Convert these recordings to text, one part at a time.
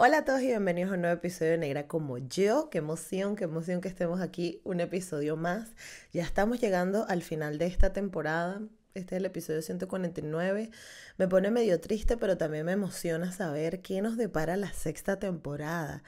Hola a todos y bienvenidos a un nuevo episodio de Negra como yo. Qué emoción, qué emoción que estemos aquí, un episodio más. Ya estamos llegando al final de esta temporada. Este es el episodio 149. Me pone medio triste, pero también me emociona saber qué nos depara la sexta temporada.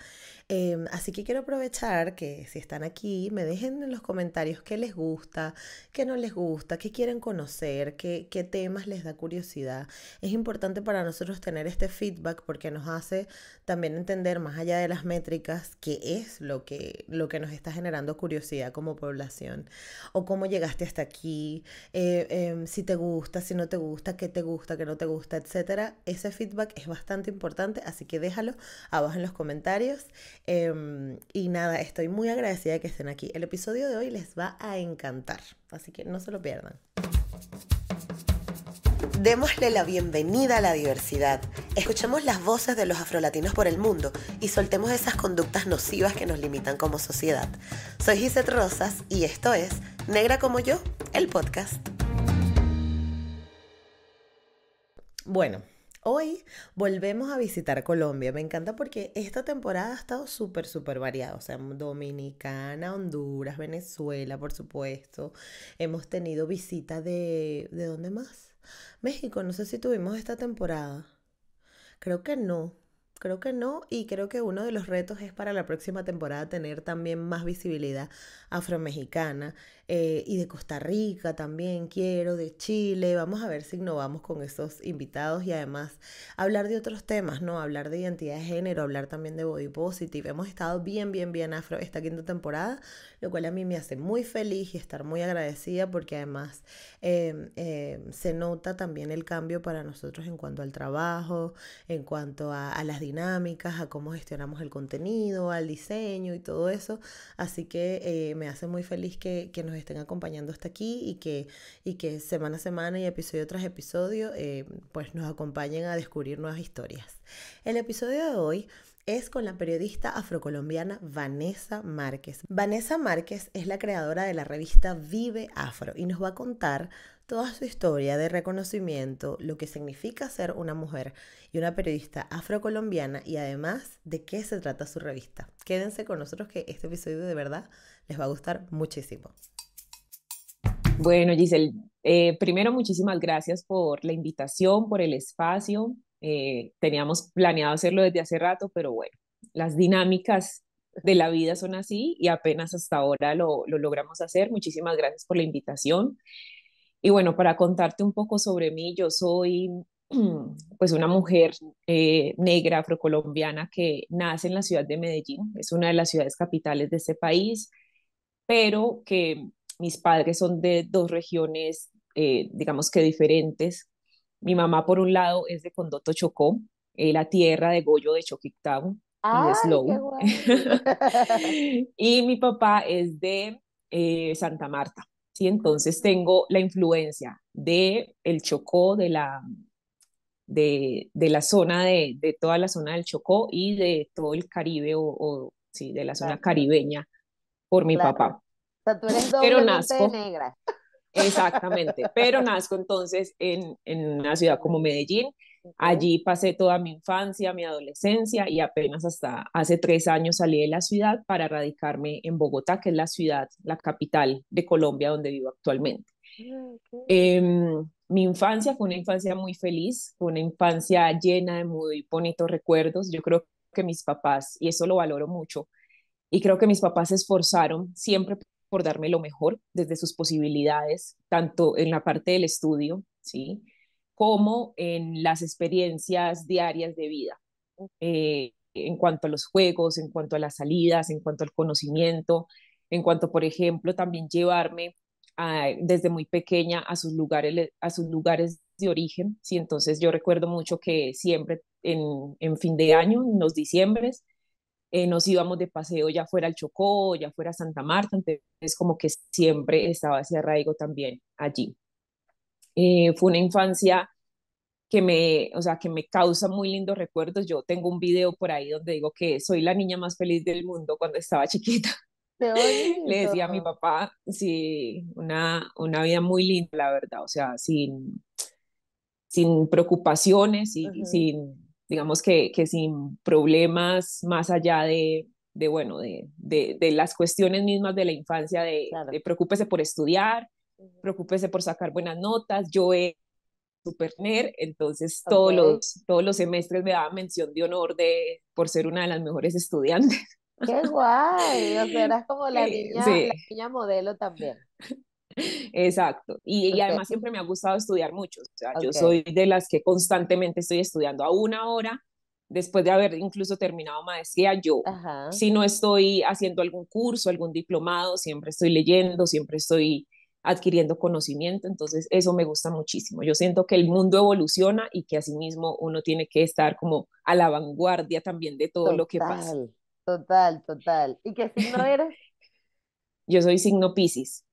Em, así que quiero aprovechar que si están aquí, me dejen en los comentarios qué les gusta, qué no les gusta, qué quieren conocer, qué, qué temas les da curiosidad. Es importante para nosotros tener este feedback porque nos hace también entender más allá de las métricas qué es lo que, lo que nos está generando curiosidad como población o cómo llegaste hasta aquí, eh, em, si te gusta, si no te gusta, qué te gusta, qué no te gusta, etcétera. Ese feedback es bastante importante, así que déjalo abajo en los comentarios. Em, y nada, estoy muy agradecida de que estén aquí. El episodio de hoy les va a encantar, así que no se lo pierdan. Démosle la bienvenida a la diversidad. Escuchemos las voces de los afrolatinos por el mundo y soltemos esas conductas nocivas que nos limitan como sociedad. Soy Gisette Rosas y esto es Negra como yo, el podcast. Bueno, Hoy volvemos a visitar Colombia. Me encanta porque esta temporada ha estado súper, súper variada. O sea, Dominicana, Honduras, Venezuela, por supuesto. Hemos tenido visita de... ¿De dónde más? México, no sé si tuvimos esta temporada. Creo que no. Creo que no, y creo que uno de los retos es para la próxima temporada tener también más visibilidad afromexicana eh, y de Costa Rica también quiero, de Chile. Vamos a ver si innovamos con esos invitados y además hablar de otros temas, ¿no? Hablar de identidad de género, hablar también de body positive. Hemos estado bien, bien, bien afro esta quinta temporada, lo cual a mí me hace muy feliz y estar muy agradecida porque además em, em, se nota también el cambio para nosotros en cuanto al trabajo, en cuanto a, a las dinámicas, a cómo gestionamos el contenido, al diseño y todo eso. Así que eh, me hace muy feliz que, que, nos estén acompañando hasta aquí y que, y que semana a semana y episodio tras episodio eh, pues nos acompañen a descubrir nuevas historias. El episodio de hoy es con la periodista afrocolombiana Vanessa Márquez. Vanessa Márquez es la creadora de la revista Vive Afro y nos va a contar toda su historia de reconocimiento, lo que significa ser una mujer y una periodista afrocolombiana y además de qué se trata su revista. Quédense con nosotros que este episodio de verdad les va a gustar muchísimo. Bueno, Giselle, eh, primero muchísimas gracias por la invitación, por el espacio. Eh, teníamos planeado hacerlo desde hace rato, pero bueno, las dinámicas de la vida son así y apenas hasta ahora lo, lo logramos hacer. Muchísimas gracias por la invitación. Y bueno, para contarte un poco sobre mí, yo soy pues una mujer eh, negra afrocolombiana que nace en la ciudad de Medellín, es una de las ciudades capitales de este país, pero que mis padres son de dos regiones, eh, digamos que diferentes. Mi mamá, por un lado, es de Condoto Chocó, eh, la tierra de Goyo de Choquictao y de Slow. y mi papá es de Santa Marta. ¿sí? Entonces tengo la influencia de el Chocó, de la, de, de la zona de, de, toda la zona del Chocó y de todo el Caribe o, sí, de la zona caribeña por mi papá. O sea, tú eres Pero nazco, negra. Exactamente, pero nazco entonces en, en una ciudad como Medellín Allí pasé toda mi infancia, mi adolescencia y apenas hasta hace tres años salí de la ciudad para radicarme en Bogotá, que es la ciudad, la capital de Colombia donde vivo actualmente. Ah, em, mi infancia fue una infancia muy feliz, fue una infancia llena de muy bonitos recuerdos. Yo creo que mis papás, y eso lo valoro mucho, y creo que mis papás se esforzaron siempre por darme lo mejor desde sus posibilidades, tanto en la parte del estudio, ¿sí? como en las experiencias diarias de vida, eh, en cuanto a los juegos, en cuanto a las salidas, en cuanto al conocimiento, en cuanto, por ejemplo, también llevarme desde muy pequeña a sus lugares, a sus lugares de origen. ¿sí? Entonces yo recuerdo mucho que siempre en, en fin de año, en los diciembres, eh, nos íbamos de paseo ya fuera al Chocó, ya fuera a Santa Marta, entonces como que siempre estaba ese arraigo también allí. Eh, fue una infancia que me, o sea, que me causa muy lindos recuerdos. Yo tengo un video por ahí donde digo que soy la niña más feliz del mundo cuando estaba chiquita. Le decía a mi papá, sí, una, una vida muy linda, la verdad, o sea, sin, sin preocupaciones y sin, digamos que, que sin problemas más allá de, de bueno, de, de, de, las cuestiones mismas de la infancia, de, Claro. de preocúpese por estudiar, preocúpese por sacar buenas notas. Yo he super nerd, entonces todos los, todos los semestres me daban mención de honor de, por ser una de las mejores estudiantes. Qué guay. O sea, eras como la niña, sí, la niña modelo también. exacto. Y, además siempre me ha gustado estudiar mucho. O sea, yo soy de las que constantemente estoy estudiando a una hora, después de haber incluso terminado maestría, yo Ajá. si no estoy haciendo algún curso, algún diplomado, siempre estoy leyendo, siempre estoy adquiriendo conocimiento, entonces eso me gusta muchísimo. Yo siento que el mundo evoluciona y que asimismo uno tiene que estar como a la vanguardia también de todo lo que pasa. Total, total, total. ¿Y qué signo eres? Yo soy signo Piscis,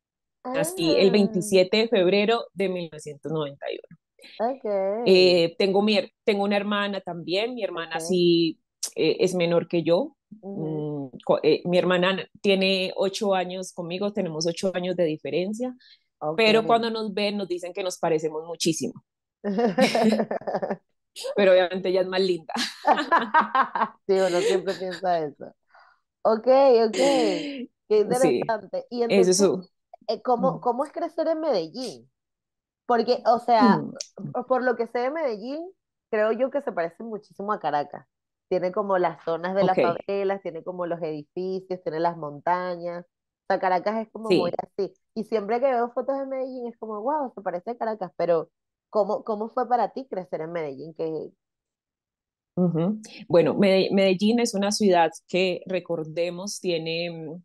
nací el Ah, 27 de febrero de 1991. ok, Eh, tengo, mi, tengo una hermana también, mi hermana ok. sí eh, es menor que yo. ujú, Mm, co- eh, mi hermana tiene ocho años conmigo, tenemos ocho años de diferencia, pero Ok. cuando nos ven nos dicen que nos parecemos muchísimo, pero obviamente ella es más linda. Sí, uno siempre piensa eso. Ok, ok. Qué Sí, interesante. Y eso es entonces, su... eh, ¿cómo, cómo es crecer en Medellín? Porque, o sea, por por lo que sé de Medellín, creo yo que se parece muchísimo a Caracas. Tiene como las zonas de las Ok, favelas, tiene como los edificios, tiene las montañas. O sea, Caracas es como muy sí. así. Y siempre que veo fotos de Medellín es como, wow, se parece a Caracas. Pero, ¿cómo, cómo fue para ti crecer en Medellín? Que, ujú. Bueno, Mede- Medellín es una ciudad que, recordemos, tiene, mm,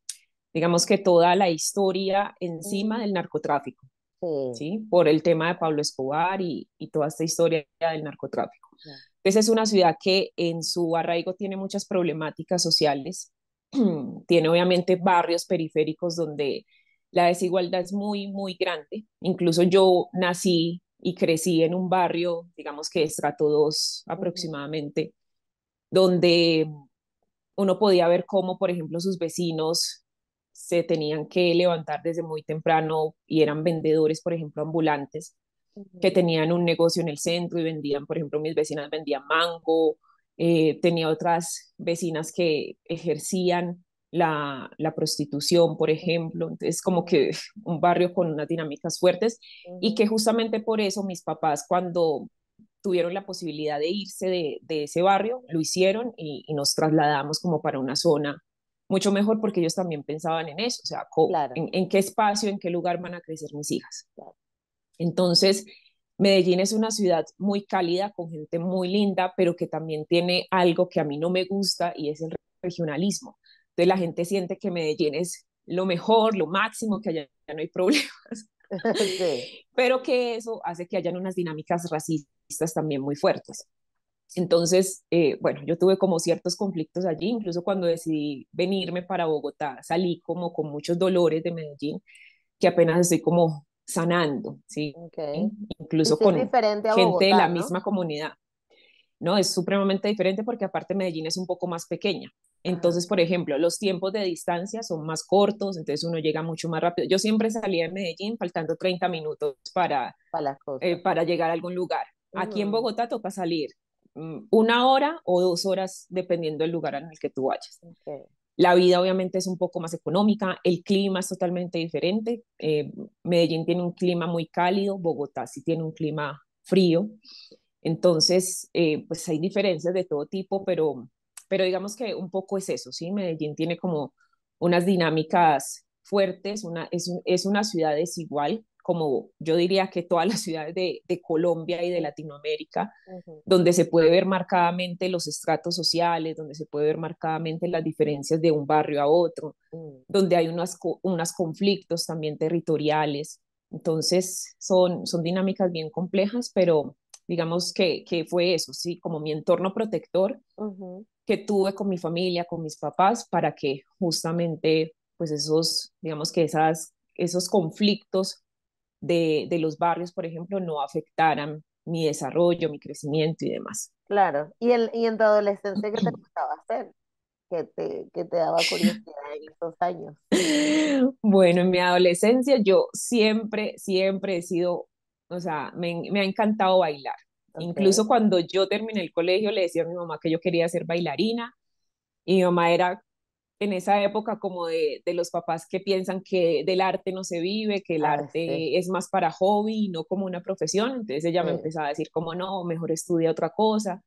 digamos que toda la historia encima del narcotráfico. sí, ¿sí? Por el tema de Pablo Escobar y, y toda esta historia del narcotráfico. ya, Entonces es una ciudad que en su arraigo tiene muchas problemáticas sociales, tiene obviamente barrios periféricos donde la desigualdad es muy, muy grande. Incluso yo nací y crecí en un barrio, digamos que estrato 2 ujú, aproximadamente, donde uno podía ver cómo, por ejemplo, sus vecinos se tenían que levantar desde muy temprano y eran vendedores, por ejemplo, ambulantes, que tenían un negocio en el centro y vendían, por ejemplo, mis vecinas vendían mango, eh, tenía otras vecinas que ejercían la, la prostitución, por ejemplo, entonces como que un barrio con unas dinámicas fuertes y que justamente por eso mis papás cuando tuvieron la posibilidad de irse de, de ese barrio, lo hicieron y, y, nos trasladamos como para una zona mucho mejor porque ellos también pensaban en eso, o sea, Claro, en, en qué espacio, en qué lugar van a crecer mis hijas. claro. Entonces, Medellín es una ciudad muy cálida, con gente muy linda, pero que también tiene algo que a mí no me gusta y es el regionalismo. Entonces la gente siente que Medellín es lo mejor, lo máximo, que allá no hay problemas, Sí, pero que eso hace que hayan unas dinámicas racistas también muy fuertes. Entonces, eh, bueno, yo tuve como ciertos conflictos allí, incluso cuando decidí venirme para Bogotá, salí como con muchos dolores de Medellín, que apenas estoy como sanando, ¿sí? ok. Y Incluso sí con gente de la Bogotá, ¿no? misma comunidad. ¿no? Es supremamente diferente porque aparte Medellín es un poco más pequeña. Entonces, por ejemplo, los tiempos de distancia son más cortos, entonces uno llega mucho más rápido. Yo siempre salía de Medellín faltando 30 minutos para, para eh, para llegar a algún lugar. Aquí en Bogotá toca salir una hora o dos horas dependiendo del lugar en el que tú vayas. La vida obviamente es un poco más económica, el clima es totalmente diferente. Eh, Medellín tiene un clima muy cálido, Bogotá sí tiene un clima frío. Entonces, eh, pues hay diferencias de todo tipo, pero, pero digamos que un poco es eso, ¿sí? Medellín tiene como unas dinámicas fuertes, una, es, es una ciudad desigual, como yo diría que todas las ciudades de, de Colombia y de Latinoamérica, Ujú, donde se puede ver marcadamente los estratos sociales, donde se puede ver marcadamente las diferencias de un barrio a otro, mm, donde hay unos, unos conflictos también territoriales. Entonces, son, son dinámicas bien complejas, pero digamos que, que fue eso, sí, como mi entorno protector ujú. que tuve con mi familia, con mis papás, para que justamente, pues esos, digamos que esas, esos conflictos de, de los barrios, por ejemplo, no afectaran mi desarrollo, mi crecimiento y demás. Claro. ¿Y en, y en tu adolescencia qué te gustaba hacer? ¿Qué te, qué te daba curiosidad en esos años? Bueno, en mi adolescencia yo siempre, siempre he sido, o sea, me, me ha encantado bailar. Incluso cuando yo terminé el colegio le decía a mi mamá que yo quería ser bailarina y mi mamá era en esa época como de, de los papás que piensan que del arte no se vive, que el Ah, arte sí. es más para hobby y no como una profesión. Entonces ella me Sí. empezaba a decir como no, mejor estudia otra cosa.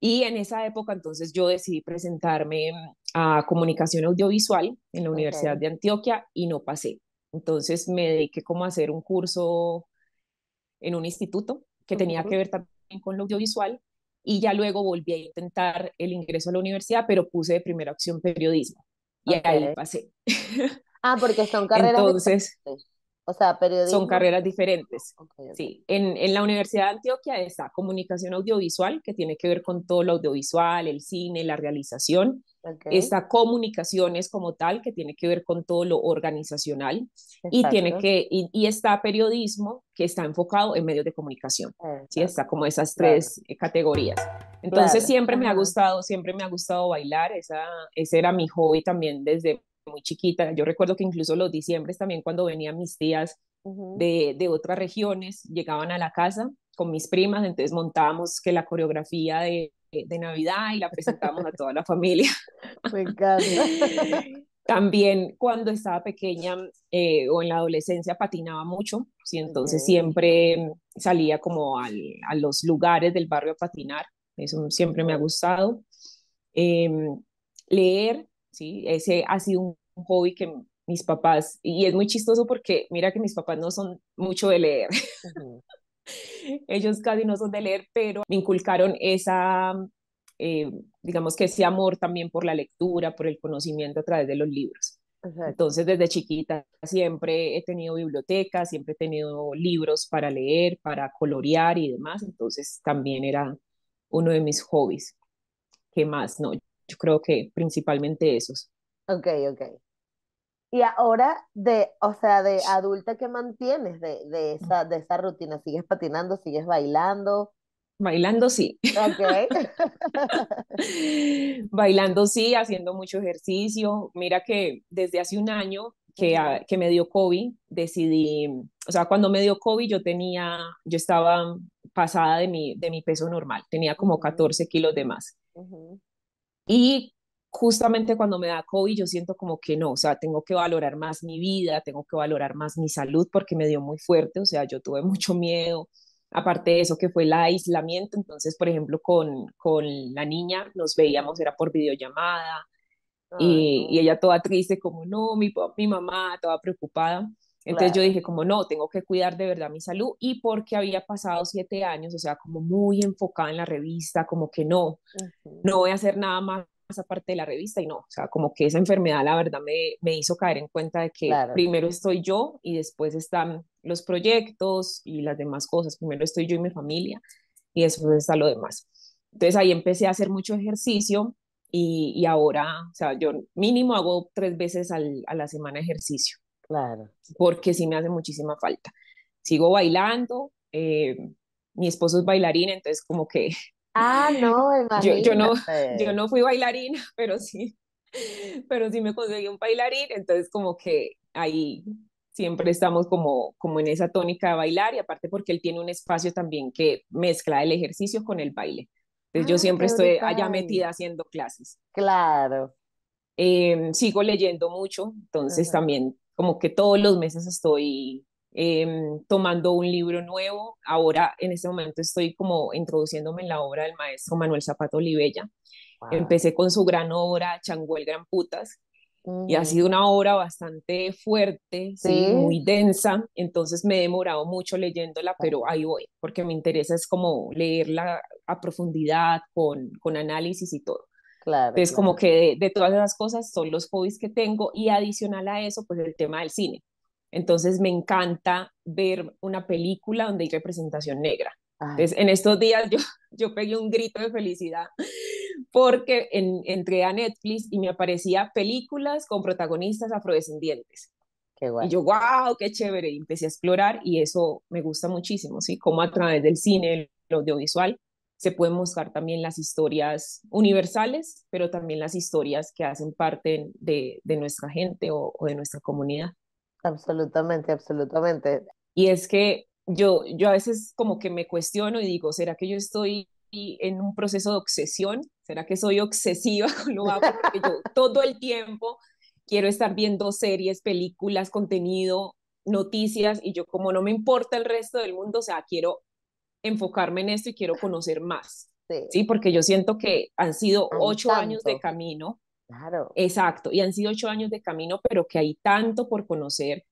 Y en esa época entonces yo decidí presentarme a comunicación audiovisual en la Universidad de Antioquia y no pasé. Entonces me dediqué como a hacer un curso en un instituto que tenía que ver también con lo audiovisual y ya luego volví a intentar el ingreso a la universidad, pero puse de primera opción periodismo y ahí Ok. pasé. Ah, porque son carreras Entonces, diferentes. O sea, son periodismo. carreras diferentes. Ok, ok. Sí, en, en la Universidad de Antioquia está comunicación audiovisual, que tiene que ver con todo lo audiovisual, el cine, la realización. Ok, Está comunicaciones como tal, que tiene que ver con todo lo organizacional. Y, tiene que, y, y está periodismo, que está enfocado en medios de comunicación. Sí, Exacto. está como esas Claro, tres eh, categorías. Entonces claro. siempre me ha Ajá. gustado, siempre me ha gustado bailar, esa, ese era mi hobby también desde muy chiquita. Yo recuerdo que incluso los diciembres también cuando venían mis tías de, de otras regiones, llegaban a la casa con mis primas, entonces montábamos que la coreografía de, de Navidad y la presentábamos a toda la familia. Me encanta. También cuando estaba pequeña eh, o en la adolescencia patinaba mucho, ¿sí? entonces siempre salía como al, a los lugares del barrio a patinar, eso siempre me ha gustado. Eh, leer, ¿sí? ese ha sido un, hobby que mis papás, y es muy chistoso porque mira que mis papás no son mucho de leer, ellos casi no son de leer, pero me inculcaron esa, eh, digamos que ese amor también por la lectura, por el conocimiento a través de los libros. Exacto. Entonces, desde chiquita siempre he tenido bibliotecas, siempre he tenido libros para leer, para colorear y demás. Entonces, también era uno de mis hobbies. ¿Qué más? No, yo creo que principalmente esos. Ok, ok. Y ahora de, o sea, de adulta, ¿qué mantienes de, de esa, de esa rutina? ¿Sigues patinando? ¿Sigues bailando? Bailando sí. Ok. Bailando sí, haciendo mucho ejercicio. Mira que desde hace un año que, que me dio COVID, decidí, o sea, cuando me dio COVID yo tenía, yo estaba pasada de mi, de mi peso normal, tenía como ujú, 14 kilos de más. ujú. Y justamente cuando me da COVID yo siento como que no, o sea, tengo que valorar más mi vida, tengo que valorar más mi salud porque me dio muy fuerte, o sea, yo tuve mucho miedo. Aparte de eso que fue el aislamiento, entonces, por ejemplo, con, con la niña nos veíamos, era por videollamada, Ay, y, y ella toda triste, como no, mi, mi mamá, toda preocupada. Entonces yo Claro. dije, como no, tengo que cuidar de verdad mi salud y porque había pasado siete años, o sea, como muy enfocada en la revista, como que no, Ujú, no voy a hacer nada más aparte de la revista y no, o sea, como que esa enfermedad la verdad me, me hizo caer en cuenta de que Claro. primero estoy yo y después están los proyectos y las demás cosas, primero estoy yo y mi familia y después está lo demás. Entonces ahí empecé a hacer mucho ejercicio y, y ahora, o sea, yo mínimo hago tres veces al, a la semana ejercicio Claro. porque sí me hace muchísima falta. Sigo bailando, eh, mi esposo es bailarín, entonces como que Ah, no, yo, yo, no, yo no fui bailarina, pero sí, pero sí me conseguí un bailarín, entonces como que ahí siempre estamos como, como en esa tónica de bailar y aparte porque él tiene un espacio también que mezcla el ejercicio con el baile. Entonces yo Ah, siempre estoy allá brutal. metida haciendo clases. Claro. Eh, sigo leyendo mucho, entonces Ajá. también como que todos los meses estoy eh, tomando un libro nuevo. Ahora en este momento estoy como introduciéndome en la obra del maestro Manuel Zapato Olivella. Wow. Empecé con su gran obra Chango el Gran Putas y ha sido una obra bastante fuerte, sí, Sí, muy densa, entonces me he demorado mucho leyéndola, pero ahí voy, porque me interesa es como leerla a profundidad, con, con análisis y todo. Claro, Entonces, como claro. que de, de, todas esas cosas son los hobbies que tengo y adicional a eso, pues el tema del cine. Entonces, me encanta ver una película donde hay representación negra. Ay, Entonces, en estos días yo, yo pegué un grito de felicidad porque en, entré a Netflix y me aparecía películas con protagonistas afrodescendientes. qué Y guay. yo, wow, qué chévere. Y empecé a explorar y eso me gusta muchísimo, ¿sí? Como a través del cine, el audiovisual, se pueden mostrar también las historias universales, pero también las historias que hacen parte de, de nuestra gente o, o, de nuestra comunidad. Absolutamente, absolutamente. Y es que yo, yo a veces como que me cuestiono y digo, ¿será que yo estoy en un proceso de obsesión? ¿Será que soy obsesiva con lo hago? Porque yo todo el tiempo quiero estar viendo series, películas, contenido, noticias y yo como no me importa el resto del mundo, o sea, quiero enfocarme en esto y quiero conocer más. Sí, porque yo siento que han sido ocho años de camino. Claro. Exacto, y han sido ocho años de camino, pero que hay tanto por conocer,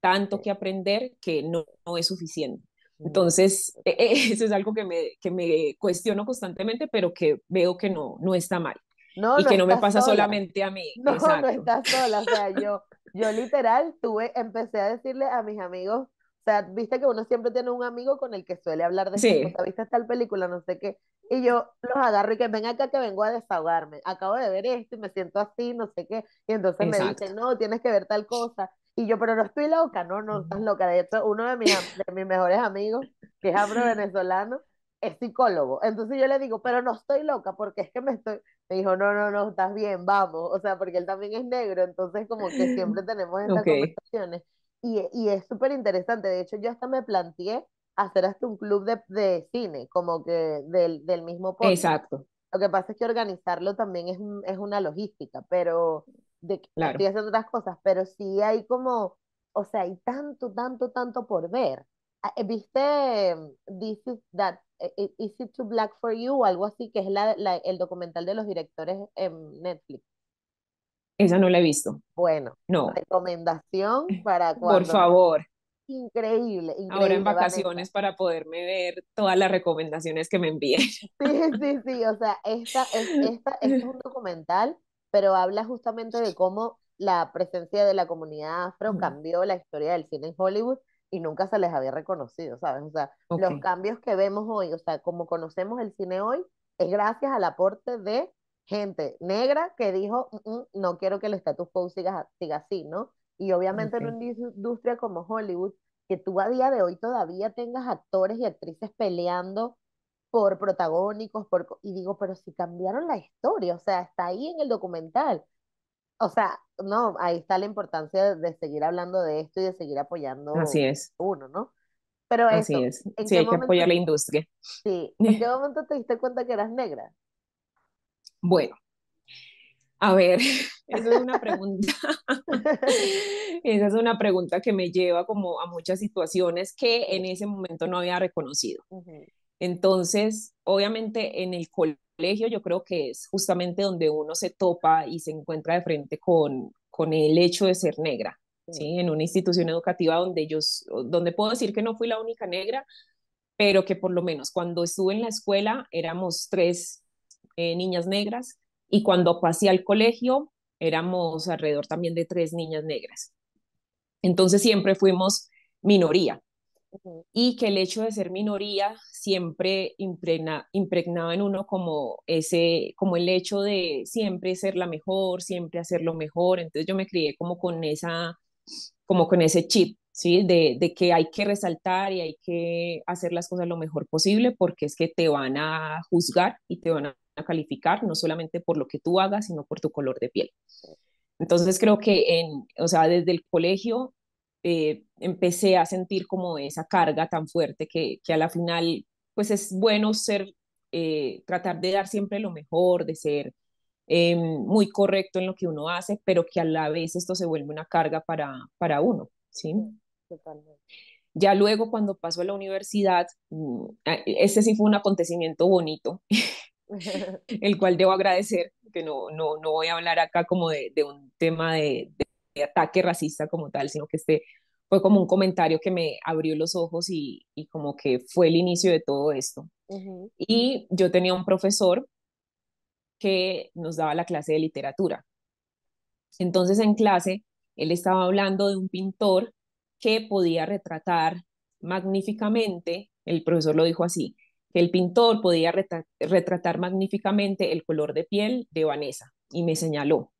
tanto que aprender que no, no es suficiente. Entonces, eso es algo que me, que me cuestiono constantemente, pero que veo que no, no está mal. No, y que no me pasa solamente a mí. No, no estás sola. O sea, yo, yo literal tuve, empecé a decirle a mis amigos, o sea, viste que uno siempre tiene un amigo con el que suele hablar de sí. cosas, viste tal película, no sé qué, y yo los agarro y que ven acá que vengo a desahogarme, acabo de ver esto y me siento así, no sé qué, y entonces me dicen, no, tienes que ver tal cosa, y yo, pero no estoy loca, no, no estás loca, de hecho, uno de mis, de mis mejores amigos, que es afro-venezolano, es psicólogo, entonces yo le digo, pero no estoy loca, porque es que me estoy, me dijo, no, no, no, estás bien, vamos, o sea, porque él también es negro, entonces como que siempre tenemos estas conversaciones, y, y es súper interesante, de hecho yo hasta me planteé hacer hasta un club de, de cine, como que del, del mismo podcast. Exacto. Lo que pasa es que organizarlo también es, es una logística, pero de que claro. estoy haciendo otras cosas, pero sí hay como, o sea, hay tanto, tanto, tanto por ver. Ah, eh, ¿Viste mm, This is That, eh, eh, Is It Too Black for You? O algo así, que es la, la, el documental de los directores en Netflix. Esa no la he visto. Bueno, no. recomendación para cuando... Por favor increíble, increíble. Ahora en vacaciones para poderme ver todas las recomendaciones que me envíen. Sí, sí, sí, o sea, esta, es, esta, este es un documental, pero habla justamente de cómo la presencia de la comunidad afro cambió la historia del cine en Hollywood y nunca se les había reconocido, ¿sabes? O sea, los cambios que vemos hoy, o sea, como conocemos el cine hoy, es gracias al aporte de gente negra que dijo, mm, mm, no quiero que el status quo siga, siga así, ¿no? Y obviamente en una industria como Hollywood, que tú a día de hoy todavía tengas actores y actrices peleando por protagónicos, por, y digo, pero si cambiaron la historia, o sea, está ahí en el documental. O sea, no, ahí está la importancia de, seguir hablando de esto y de seguir apoyando Así es. uno, ¿no? Pero Así es. Sí, hay que apoyar la industria. Sí. ¿En qué momento te diste cuenta que eras negra? Bueno, a ver, esa es una pregunta. esa es una pregunta que me lleva como a muchas situaciones que en ese momento no había reconocido. Entonces, obviamente en el colegio yo creo que es justamente donde uno se topa y se encuentra de frente con, con el hecho de ser negra, ¿sí? En una institución educativa donde ellos, donde puedo decir que no fui la única negra, pero que por lo menos cuando estuve en la escuela éramos tres eh, niñas negras y cuando pasé al colegio, éramos alrededor también de tres niñas negras. Entonces siempre fuimos minoría. Y que el hecho de ser minoría siempre impregna, impregnaba en uno como ese, como el hecho de siempre ser la mejor, siempre hacerlo mejor. Entonces yo me crié como con esa, como con ese chip, ¿sí? De, de, que hay que resaltar y hay que hacer las cosas lo mejor posible porque es que te van a juzgar y te van a a calificar, no solamente por lo que tú hagas, sino por tu color de piel. Entonces creo que, en, o sea, desde el colegio eh, empecé a sentir como esa carga tan fuerte que, que a la final, pues es bueno ser, eh, tratar de dar siempre lo mejor, de ser eh, muy correcto en lo que uno hace, pero que a la vez esto se vuelve una carga para, para uno, ¿sí? Ya luego cuando paso a la universidad, mm, este sí fue un acontecimiento bonito, el cual debo agradecer, que no, no, no voy a hablar acá como de, de un tema de, de, ataque racista como tal, sino que este fue como un comentario que me abrió los ojos y, y como que fue el inicio de todo esto. Y yo tenía un profesor que nos daba la clase de literatura. Entonces en clase él estaba hablando de un pintor que podía retratar magníficamente, el profesor lo dijo así, el pintor podía retratar magníficamente el color de piel de Vanessa y me señaló.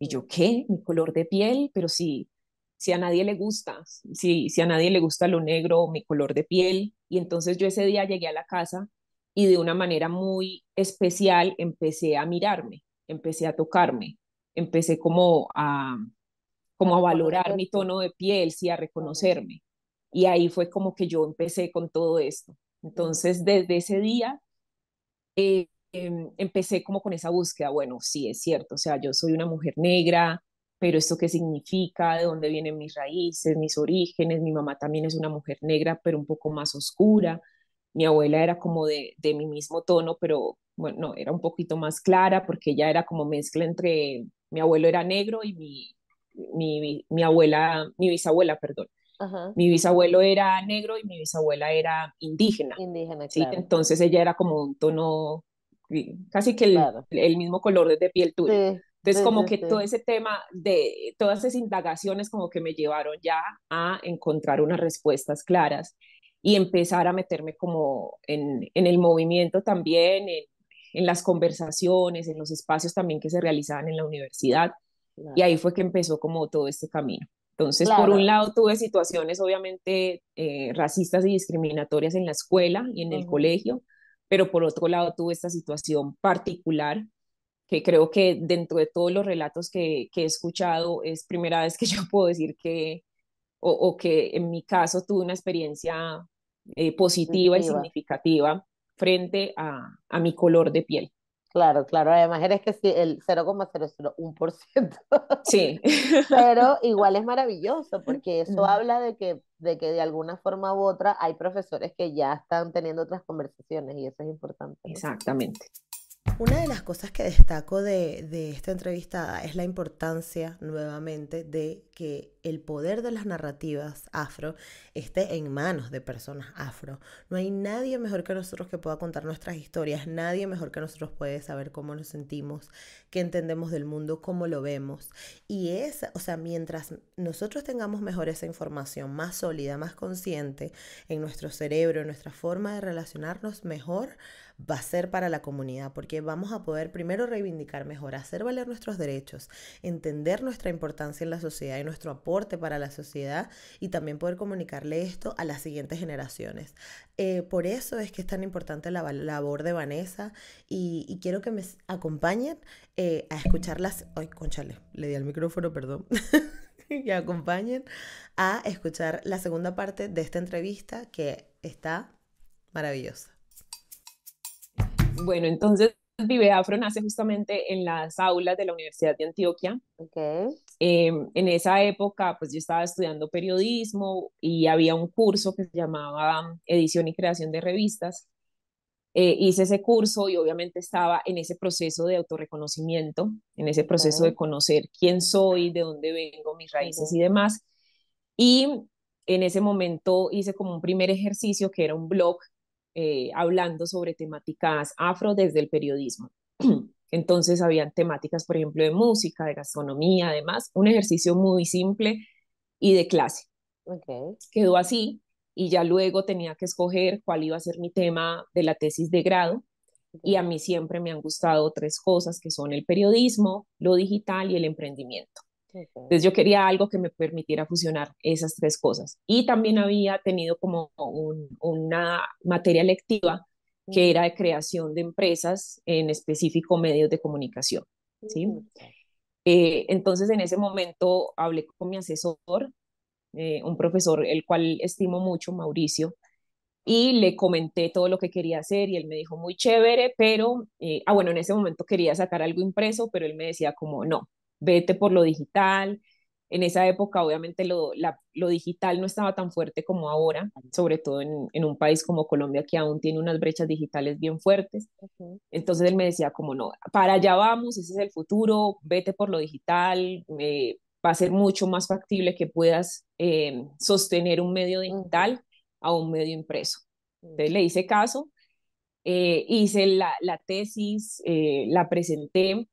Y yo, ¿qué? ¿Mi color de piel? Pero si, si a nadie le gusta, si, si a nadie le gusta lo negro, mi color de piel. Y entonces yo ese día llegué a la casa y de una manera muy especial empecé a mirarme, empecé a tocarme, empecé como a, como a valorar mi tono de piel, sí, a reconocerme. Y ahí fue como que yo empecé con todo esto. Entonces, desde ese día, eh, em, empecé como con esa búsqueda, bueno, sí, es cierto, o sea, yo soy una mujer negra, pero esto qué significa, de dónde vienen mis raíces, mis orígenes, mi mamá también es una mujer negra, pero un poco más oscura, mi abuela era como de, de mi mismo tono, pero bueno, no, era un poquito más clara porque ella era como mezcla entre, mi abuelo era negro y mi, mi, mi abuela, mi bisabuela, perdón. Mi bisabuelo era negro y mi bisabuela era indígena. Indígena, ¿sí? Entonces ella era como un tono, casi que el, el mismo color de piel tuya. Entonces, como que todo ese tema de todas esas indagaciones como que me llevaron ya a encontrar unas respuestas claras y empezar a meterme como en, en el movimiento también, en, en, las conversaciones, en los espacios también que se realizaban en la universidad. Y ahí fue que empezó como todo este camino. Entonces, por un lado, tuve situaciones obviamente eh, racistas y discriminatorias en la escuela y en el colegio, pero por otro lado, tuve esta situación particular que creo que dentro de todos los relatos que, que he escuchado es primera vez que yo puedo decir que, o, o que en mi caso tuve una experiencia eh, positiva, y significativa frente a, a, mi color de piel. Claro, claro, además eres que sí, el 0,001%. Sí. Pero igual es maravilloso porque eso habla de que, de que de alguna forma u otra hay profesores que ya están teniendo otras conversaciones y eso es importante. Exactamente. Una de las cosas que destaco de, esta entrevista es la importancia nuevamente de que el poder de las narrativas afro esté en manos de personas afro. No hay nadie mejor que nosotros que pueda contar nuestras historias, nadie mejor que nosotros puede saber cómo nos sentimos, qué entendemos del mundo, cómo lo vemos. Y es, o sea, mientras nosotros tengamos mejor esa información, más sólida, más consciente en nuestro cerebro, en nuestra forma de relacionarnos mejor, va a ser para la comunidad, porque vamos a poder primero reivindicar mejor, hacer valer nuestros derechos, entender nuestra importancia en la sociedad y nuestro aporte para la sociedad y también poder comunicarle esto a las siguientes generaciones. Eh, por eso es que es tan importante la labor de Vanessa y, quiero que me acompañen eh, a escucharlas. Ay, conchale, le di al micrófono, perdón. y acompañen a escuchar la segunda parte de esta entrevista que está maravillosa. Bueno, entonces Vive Afro nace justamente en las aulas de la Universidad de Antioquia. Okay. Em, en esa época, pues yo estaba estudiando periodismo y había un curso que se llamaba Edición y Creación de Revistas. Eh, hice ese curso y obviamente estaba en ese proceso de autorreconocimiento, en ese proceso de conocer quién soy, de dónde vengo, mis raíces y demás. Y en ese momento hice como un primer ejercicio que era un blog eh, hablando sobre temáticas afro desde el periodismo. Entonces habían temáticas, por ejemplo, de música, de gastronomía, además, un ejercicio muy simple y de clase. Okay. Quedó así y ya luego tenía que escoger cuál iba a ser mi tema de la tesis de grado. Y a mí siempre me han gustado tres cosas que son el periodismo, lo digital y el emprendimiento. Entonces yo quería algo que me permitiera fusionar esas tres cosas. Y también había tenido como una materia lectiva que era de creación de empresas, en específico medios de comunicación. ¿sí? Eh, entonces en ese momento hablé con mi asesor, eh, un profesor el cual estimo mucho, Mauricio, y le comenté todo lo que quería hacer y él me dijo muy chévere, pero, eh, ah bueno, en ese momento quería sacar algo impreso, pero él me decía como no, vete por lo digital. En esa época, obviamente, lo, lo digital no estaba tan fuerte como ahora, sobre todo en, en, un país como Colombia, que aún tiene unas brechas digitales bien fuertes. Entonces él me decía, como no, para allá vamos, ese es el futuro, vete por lo digital, va a ser mucho más factible que puedas eh, sostener un medio digital a un medio impreso. Entonces le hice caso, eh, hice la, la tesis, eh, la presenté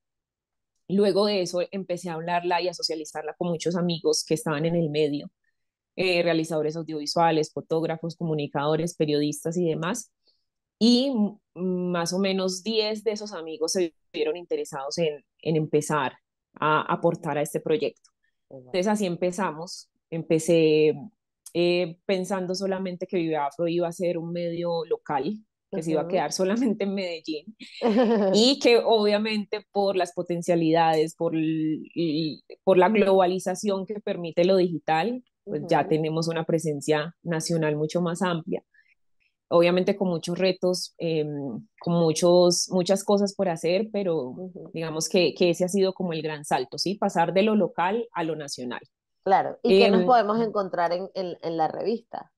Luego de eso empecé a hablarla y a socializarla con muchos amigos que estaban en el medio, eh, realizadores audiovisuales, fotógrafos, comunicadores, periodistas y demás. Y más o menos 10 de esos amigos se vieron interesados en, en empezar a aportar a este proyecto. Entonces así empezamos. Empecé eh, pensando solamente que Vive Afro iba a ser un medio local, que se iba a quedar solamente en Medellín y que obviamente por las potencialidades, por, por la globalización que permite lo digital, pues ya tenemos una presencia nacional mucho más amplia. Obviamente con muchos retos, em, con muchos, muchas cosas por hacer, pero digamos que, que, ese ha sido como el gran salto, ¿sí? Pasar de lo local a lo nacional. Claro, ¿y qué nos em, podemos encontrar en, en, en la revista?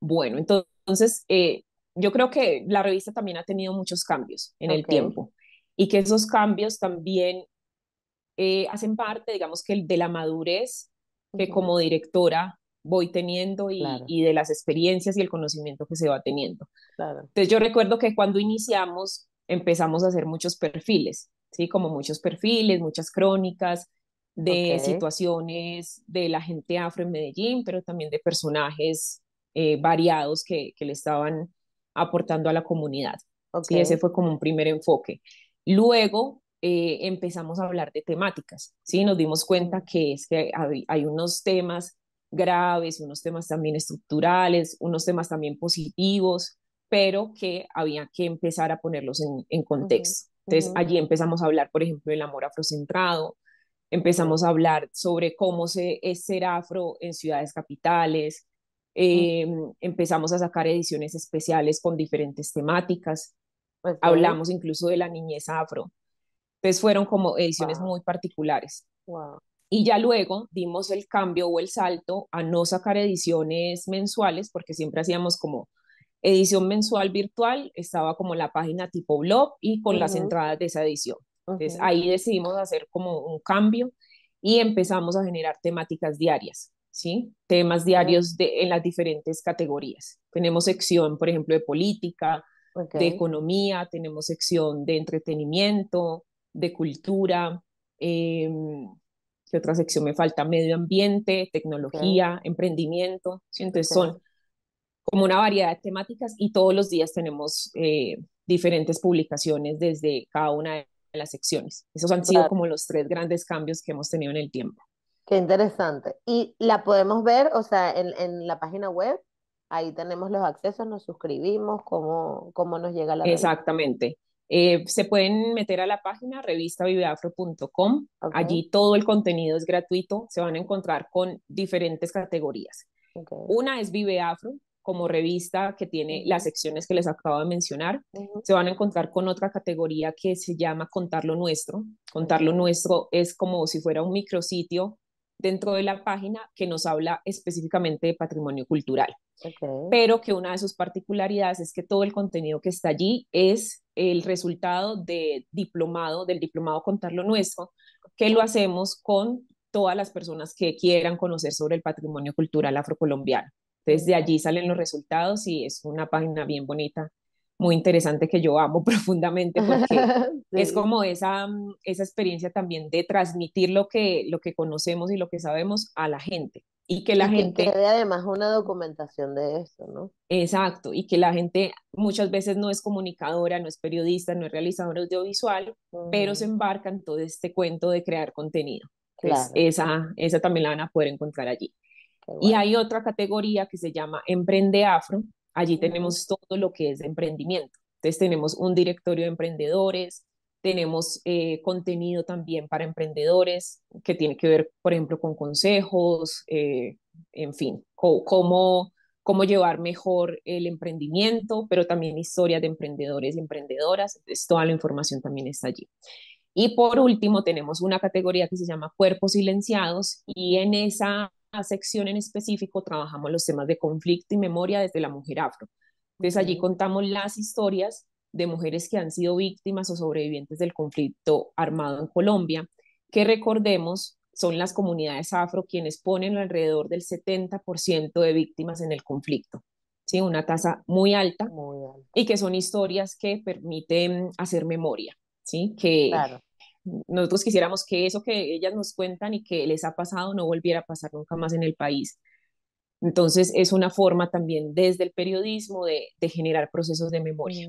Bueno, entonces eh, yo creo que la revista también ha tenido muchos cambios en el tiempo y que esos cambios también eh, hacen parte, digamos que de la madurez que como directora voy teniendo y, y, de las experiencias y el conocimiento que se va teniendo. Entonces yo recuerdo que cuando iniciamos empezamos a hacer muchos perfiles, ¿sí? Como muchos perfiles, muchas crónicas de situaciones de la gente afro en Medellín, pero también de personajes eh, variados que, que, le estaban aportando a la comunidad. Okay. ese fue como un primer enfoque. Luego eh, empezamos a hablar de temáticas, ¿sí? Nos dimos cuenta que es que hay, unos temas graves, unos temas también estructurales, unos temas también positivos, pero que había que empezar a ponerlos en, en contexto. Entonces, allí empezamos a hablar, por ejemplo, del amor afrocentrado, empezamos a hablar sobre cómo se, es ser afro en ciudades capitales, eh, empezamos a sacar ediciones especiales con diferentes temáticas, hablamos incluso de la niñez afro, entonces fueron como ediciones muy particulares. Y ya luego dimos el cambio o el salto a no sacar ediciones mensuales, porque siempre hacíamos como edición mensual virtual, estaba como la página tipo blog y con las entradas de esa edición. Entonces ahí decidimos hacer como un cambio y empezamos a generar temáticas diarias, ¿sí? Temas diarios de, en las diferentes categorías. Tenemos sección, por ejemplo, de política, de economía, tenemos sección de entretenimiento, de cultura, eh, ¿qué otra sección me falta? Medio ambiente, tecnología, emprendimiento, entonces son como una variedad de temáticas y todos los días tenemos eh, diferentes publicaciones desde cada una de las secciones. Esos han sido como los tres grandes cambios que hemos tenido en el tiempo. Qué interesante. ¿Y la podemos ver, o sea, en, en la página web? Ahí tenemos los accesos, nos suscribimos, cómo, cómo nos llega la Exactamente. Eh, se pueden meter a la página revistaviveafro.com. Allí todo el contenido es gratuito. Se van a encontrar con diferentes categorías. Una es Vive Afro, como revista que tiene las secciones que les acabo de mencionar. Se van a encontrar con otra categoría que se llama Contar lo Nuestro. Contar lo Nuestro es como si fuera un micrositio dentro de la página que nos habla específicamente de patrimonio cultural. Pero que una de sus particularidades es que todo el contenido que está allí es el resultado de diplomado, del diplomado Contar lo Nuestro, que lo hacemos con todas las personas que quieran conocer sobre el patrimonio cultural afrocolombiano. Entonces de allí salen los resultados y es una página bien bonita, muy interesante que yo amo profundamente porque es como esa, esa experiencia también de transmitir lo que, lo que conocemos y lo que sabemos a la gente y que la gente... Que además una documentación de esto, ¿no? Exacto, y que la gente muchas veces no es comunicadora, no es periodista, no es realizadora audiovisual, pero se embarca en todo este cuento de crear contenido. esa, esa también la van a poder encontrar allí. Y hay otra categoría que se llama Emprende Afro. Allí tenemos todo lo que es emprendimiento. Entonces tenemos un directorio de emprendedores, tenemos eh, contenido también para emprendedores que tiene que ver, por ejemplo, con consejos, eh, en fin, cómo, cómo llevar mejor el emprendimiento, pero también historias de emprendedores y emprendedoras. Entonces, toda la información también está allí. Y por último, tenemos una categoría que se llama cuerpos silenciados y en esa sección en específico trabajamos los temas de conflicto y memoria desde la mujer afro. Entonces allí contamos las historias de mujeres que han sido víctimas o sobrevivientes del conflicto armado en Colombia, que recordemos son las comunidades afro quienes ponen alrededor del 70% de víctimas en el conflicto. ¿sí? Una tasa muy alta, y que son historias que permiten hacer memoria, ¿sí? que nosotros quisiéramos que eso que ellas nos cuentan y que les ha pasado no volviera a pasar nunca más en el país. Entonces es una forma también desde el periodismo de, generar procesos de memoria.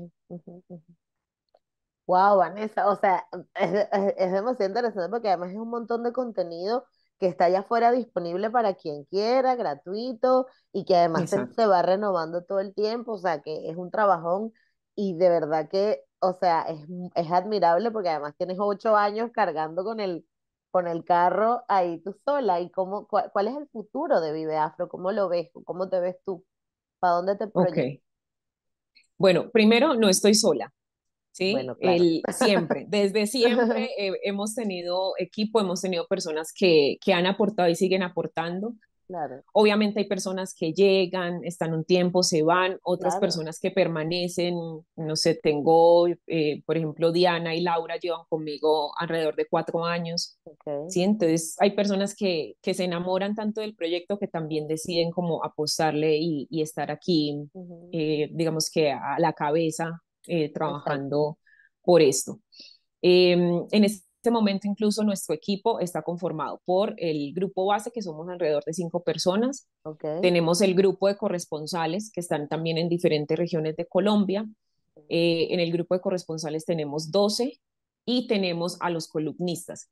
Wow, Vanessa, o sea, es, demasiado interesante porque además es un montón de contenido que está allá afuera disponible para quien quiera, gratuito, y que además se, se, va renovando todo el tiempo, o sea, que es un trabajón y de verdad que, o sea, es, es admirable porque además tienes ocho años cargando con el con el carro ahí tú sola. ¿Y cómo, cuál, cuál es el futuro de Vive Afro? ¿Cómo lo ves? ¿Cómo te ves tú? ¿Para dónde te proyectas? Bueno, primero, no estoy sola, ¿sí? Bueno, claro, El, siempre, desde siempre eh, hemos tenido equipo, hemos tenido personas que, que han aportado y siguen aportando. Claro, Obviamente hay personas que llegan, están un tiempo, se van, otras claro. personas que permanecen, no sé, tengo, eh, por ejemplo, Diana y Laura llevan conmigo alrededor de cuatro años. ¿sí? Entonces hay personas que, que se enamoran tanto del proyecto que también deciden como apostarle y, y estar aquí, eh, digamos que a la cabeza, eh, Exacto. trabajando por esto. Eh, en este momento incluso nuestro equipo está conformado por el grupo base, que somos alrededor de cinco personas. Ok. Tenemos el grupo de corresponsales, que están también en diferentes regiones de Colombia. Eh, en el grupo de corresponsales tenemos 12 y tenemos a los columnistas,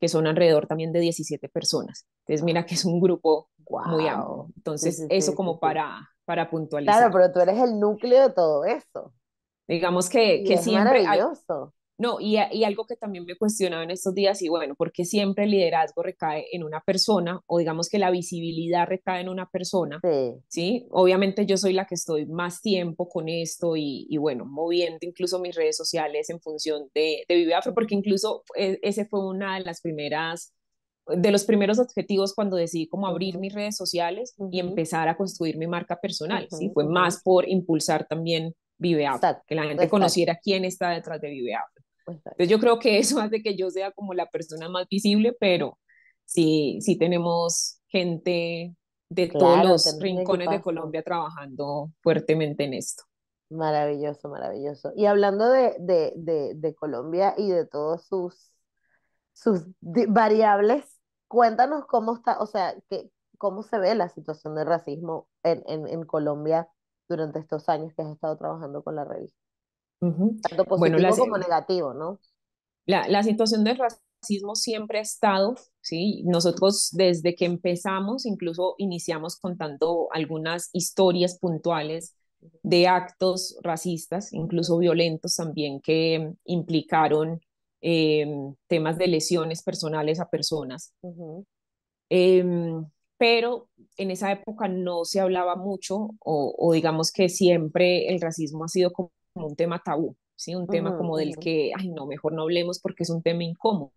que son alrededor también de 17 personas. Entonces, mira que es un grupo muy amplio. Wow. Sí, Entonces, sí, eso sí, como para, para Claro, puntualizar. pero tú eres el núcleo de todo eso. Digamos que, Y que es siempre hay, maravilloso. No, y, y algo que también me cuestionaba en estos días, y bueno, porque siempre el liderazgo recae en una persona, o digamos que la visibilidad recae en una persona, Sí. ¿sí? Obviamente yo soy la que estoy más tiempo con esto y, y bueno, moviendo incluso mis redes sociales en función de, de Vive Afro, porque incluso eh, ese fue una de las primeras, de los primeros objetivos cuando decidí como abrir mis redes sociales y empezar a construir mi marca personal, ujú, ¿sí? Fue más por impulsar también Vive Afro, Exacto, que la gente exacto, conociera quién está detrás de Vive Afro. Entonces exacto. yo creo que eso hace que yo sea como la persona más visible, pero sí, sí tenemos gente de todos los rincones de. Colombia trabajando fuertemente en esto. Maravilloso, maravilloso. Y hablando de, de, de, de Colombia y de todos sus, sus variables, cuéntanos cómo está, o sea, que, cómo se ve la situación de racismo en, en, en Colombia durante estos años que has estado trabajando con la revista. Ujú. Tanto Bueno, la, positivo como negativo, ¿no? la, la situación del racismo siempre ha estado, ¿sí? Nosotros desde que empezamos, incluso iniciamos contando algunas historias puntuales de actos racistas, incluso violentos también, que implicaron eh, temas de lesiones personales a personas. Ujú, Eh, pero en esa época no se hablaba mucho o, o, digamos que siempre el racismo ha sido como un tema tabú, ¿sí? un tema como del que, ay, no, mejor no hablemos porque es un tema incómodo.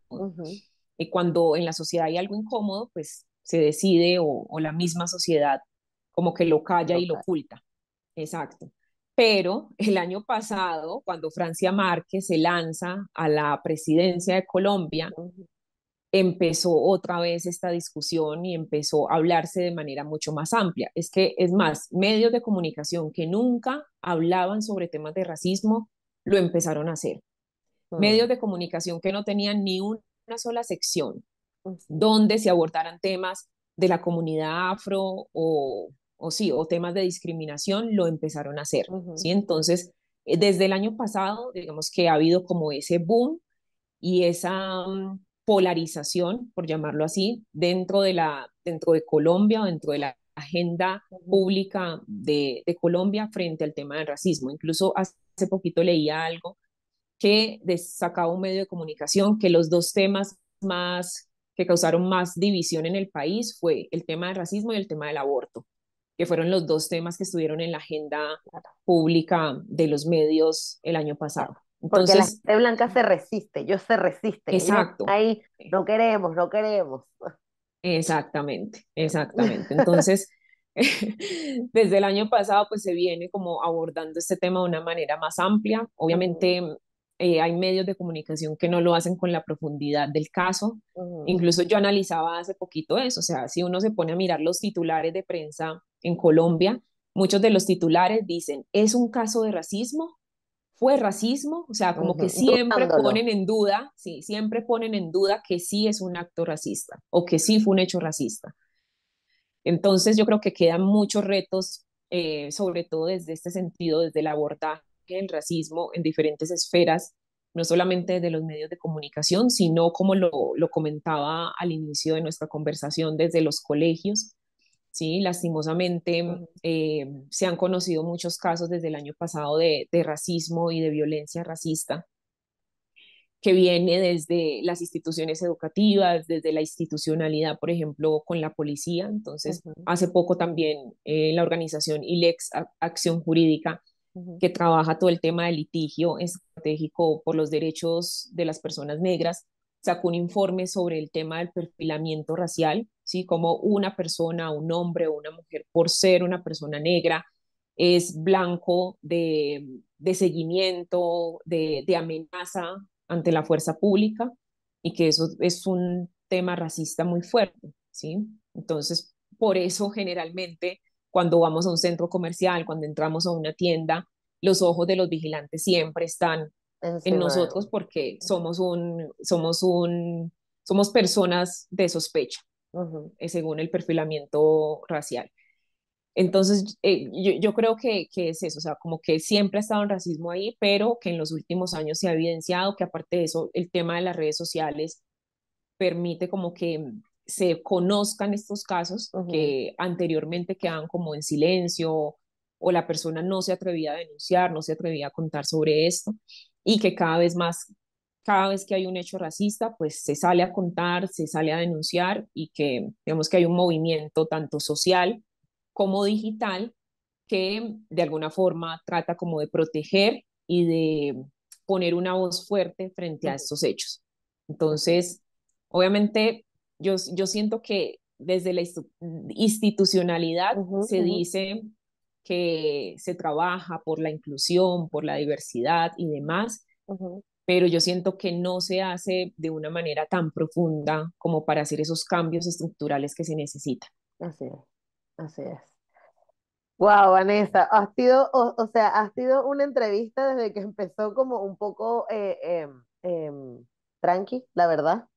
Y cuando en la sociedad hay algo incómodo, pues se decide o, o la misma sociedad como que lo calla y lo oculta. Exacto. Pero el año pasado, cuando Francia Márquez se lanza a la presidencia de Colombia, empezó otra vez esta discusión y empezó a hablarse de manera mucho más amplia. Es que, es más, medios de comunicación que nunca hablaban sobre temas de racismo, lo empezaron a hacer. ujú, Medios de comunicación que no tenían ni una sola sección donde se abordaran temas de la comunidad afro o, o sí, o temas de discriminación, lo empezaron a hacer, ujú, ¿sí? Entonces, eh, desde el año pasado, digamos que ha habido como ese boom y esa um, polarización, por llamarlo así, dentro de, la, dentro de Colombia o dentro de la agenda pública de, de Colombia frente al tema del racismo. Incluso hace poquito leía algo que sacaba un medio de comunicación que los dos temas más que causaron más división en el país fue el tema del racismo y el tema del aborto, que fueron los dos temas que estuvieron en la agenda pública de los medios el año pasado. Porque la Entonces, gente blanca se resiste, ellos se resisten, exacto, ahí no queremos, no queremos. Exactamente, exactamente. Entonces, desde el año pasado, pues se viene como abordando este tema de una manera más amplia. Obviamente, eh, hay medios de comunicación que no lo hacen con la profundidad del caso. ujú, Incluso yo analizaba hace poquito eso, o sea, si uno se pone a mirar los titulares de prensa en Colombia, muchos de los titulares dicen, ¿es un caso de racismo? Fue racismo, o sea, como que siempre Dudándolo. ponen en duda, sí, siempre ponen en duda que sí es un acto racista o que sí fue un hecho racista. Entonces yo creo que quedan muchos retos, eh, sobre todo desde este sentido, desde el abordaje del racismo en diferentes esferas, no solamente desde los medios de comunicación, sino como lo, lo comentaba al inicio de nuestra conversación, desde los colegios, ¿sí? Lastimosamente eh, se han conocido muchos casos desde el año pasado de, de racismo y de violencia racista que viene desde las instituciones educativas, desde la institucionalidad, por ejemplo, con la policía. Entonces, hace poco también eh, la organización ILEX, Acción Jurídica, que trabaja todo el tema del litigio estratégico por los derechos de las personas negras, sacó un informe sobre el tema del perfilamiento racial, ¿sí? Como una persona, un hombre o una mujer, por ser una persona negra, es blanco de, de seguimiento, de, de amenaza ante la fuerza pública y que eso es un tema racista muy fuerte, ¿sí? Entonces, por eso generalmente cuando vamos a un centro comercial, cuando entramos a una tienda, los ojos de los vigilantes siempre están en nosotros porque somos un, somos un, somos personas de sospecha, eh, según el perfilamiento racial. Entonces, eh, yo, yo, creo que, que, es eso, o sea, como que siempre ha estado el racismo ahí, pero que en los últimos años se ha evidenciado que aparte de eso, el tema de las redes sociales permite como que se conozcan estos casos que anteriormente quedaban como en silencio o la persona no se atrevía a denunciar, no se atrevía a contar sobre esto y que cada vez más, cada vez que hay un hecho racista, pues se sale a contar, se sale a denunciar y que digamos que hay un movimiento tanto social como digital que de alguna forma trata como de proteger y de poner una voz fuerte frente a estos hechos. Entonces, obviamente, yo, yo siento que desde la institucionalidad se dice que se trabaja por la inclusión, por la diversidad y demás, pero yo siento que no se hace de una manera tan profunda como para hacer esos cambios estructurales que se necesitan. Así es, así es. Wow, Vanessa, ha sido, o, sea, ha sido una entrevista desde que empezó como un poco eh, em, em, tranqui, la verdad,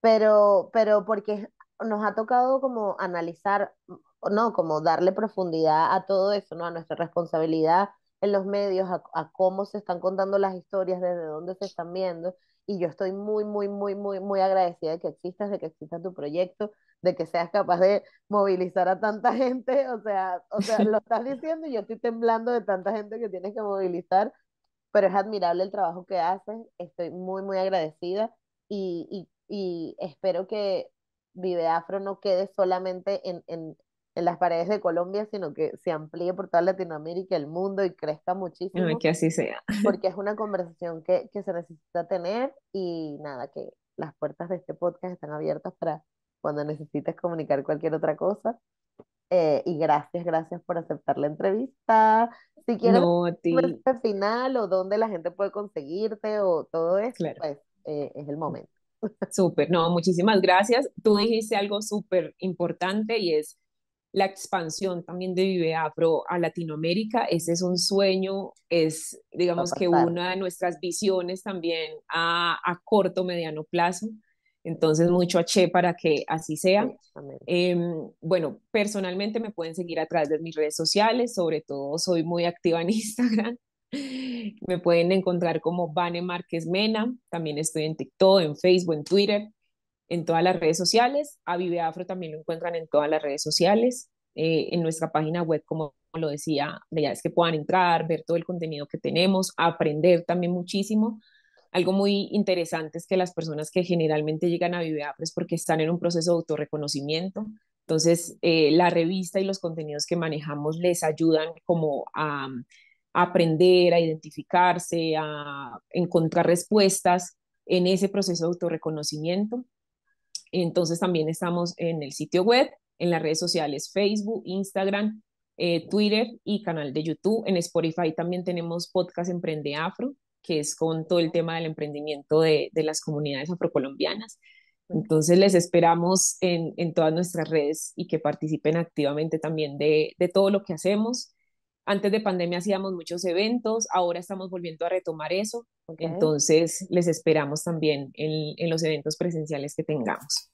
pero, pero porque nos ha tocado como analizar, no, como darle profundidad a todo eso, ¿no? A nuestra responsabilidad en los medios, a, a cómo se están contando las historias, desde dónde se están viendo, y yo estoy muy, muy, muy, muy, muy agradecida de que existas, de que exista tu proyecto, de que seas capaz de movilizar a tanta gente, o sea, o sea, lo estás diciendo y yo estoy temblando de tanta gente que tienes que movilizar, pero es admirable el trabajo que haces, estoy muy, muy agradecida y, y, y espero que Vive Afro no quede solamente en, en, en, las paredes de Colombia, sino que se amplíe por toda Latinoamérica, el mundo y crezca muchísimo. que así sea. Porque es una conversación que, que se necesita tener y nada, que las puertas de este podcast están abiertas para cuando necesites comunicar cualquier otra cosa. Eh, y gracias, gracias por aceptar la entrevista. Si quieres no, un final o dónde la gente puede conseguirte o todo eso, pues eh, es el momento. Súper, no, muchísimas gracias. Tú dijiste algo súper importante y es la expansión también de Vive Afro a Latinoamérica. Ese es un sueño, es digamos que una de nuestras visiones también a, a corto, mediano plazo. Entonces, mucho H para que así sea. Em, bueno, personalmente me pueden seguir a través de mis redes sociales, sobre todo soy muy activa en Instagram. Me pueden encontrar como Vane Márquez Mena, también estoy en TikTok, en Facebook, en Twitter, en todas las redes sociales. A Vive Afro también lo encuentran en todas las redes sociales, eh, en nuestra página web, como lo decía, ya es que puedan entrar, ver todo el contenido que tenemos, aprender también muchísimo algo muy interesante es que las personas que generalmente llegan a Vive es porque están en un proceso de autorreconocimiento. Entonces, eh, la revista y los contenidos que manejamos les ayudan como a, aprender, a identificarse, a encontrar respuestas en ese proceso de autorreconocimiento. Entonces, también estamos en el sitio web, en las redes sociales Facebook, Instagram, eh, Twitter y canal de YouTube. En Spotify también tenemos podcast Emprende Afro que es con todo el tema del emprendimiento de, de las comunidades afrocolombianas. Entonces les esperamos en, en, todas nuestras redes y que participen activamente también de, de, todo lo que hacemos. Antes de pandemia hacíamos muchos eventos, ahora estamos volviendo a retomar eso. Entonces les esperamos también en, en los eventos presenciales que tengamos.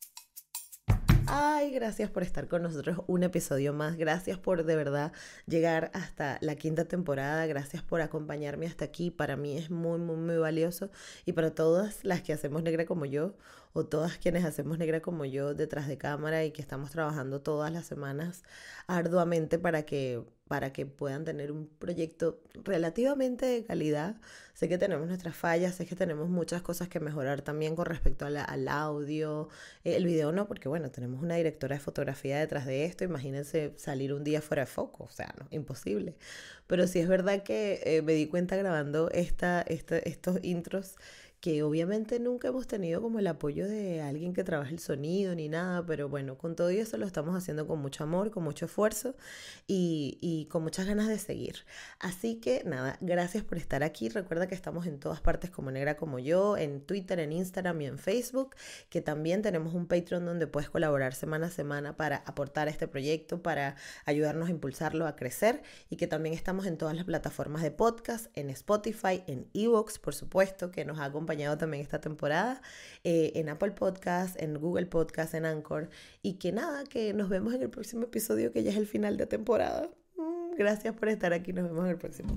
Ay, gracias por estar con nosotros un episodio más. Gracias por de verdad llegar hasta la quinta temporada. Gracias por acompañarme hasta aquí. Para mí es muy, muy, muy valioso. Y para todas las que hacemos negra como yo, o todas quienes hacemos negra como yo detrás de cámara y que estamos trabajando todas las semanas arduamente para que para que puedan tener un proyecto relativamente de calidad. Sé que tenemos nuestras fallas, sé que tenemos muchas cosas que mejorar también con respecto al audio, el video no, porque bueno, tenemos una directora de fotografía detrás de esto, imagínense salir un día fuera de foco, o sea, no, imposible. Pero sí es verdad que eh, me di cuenta grabando esta, esta, estos intros que obviamente nunca hemos tenido como el apoyo de alguien que trabaje el sonido ni nada, pero bueno, con todo eso lo estamos haciendo con mucho amor, con mucho esfuerzo y, y, con muchas ganas de seguir. Así que nada, gracias por estar aquí. Recuerda que estamos en todas partes como Negra como yo, en Twitter, en Instagram y en Facebook, que también tenemos un Patreon donde puedes colaborar semana a semana para aportar a este proyecto, para ayudarnos a impulsarlo, a crecer y que también estamos en todas las plataformas de podcast, en Spotify, en Evox, por supuesto, que nos ha acompañado también esta temporada eh, en Apple Podcast, en Google Podcast, en Anchor. Y que nada, que nos vemos en el próximo episodio, que ya es el final de temporada. Mm, gracias por estar aquí, nos vemos en el próximo.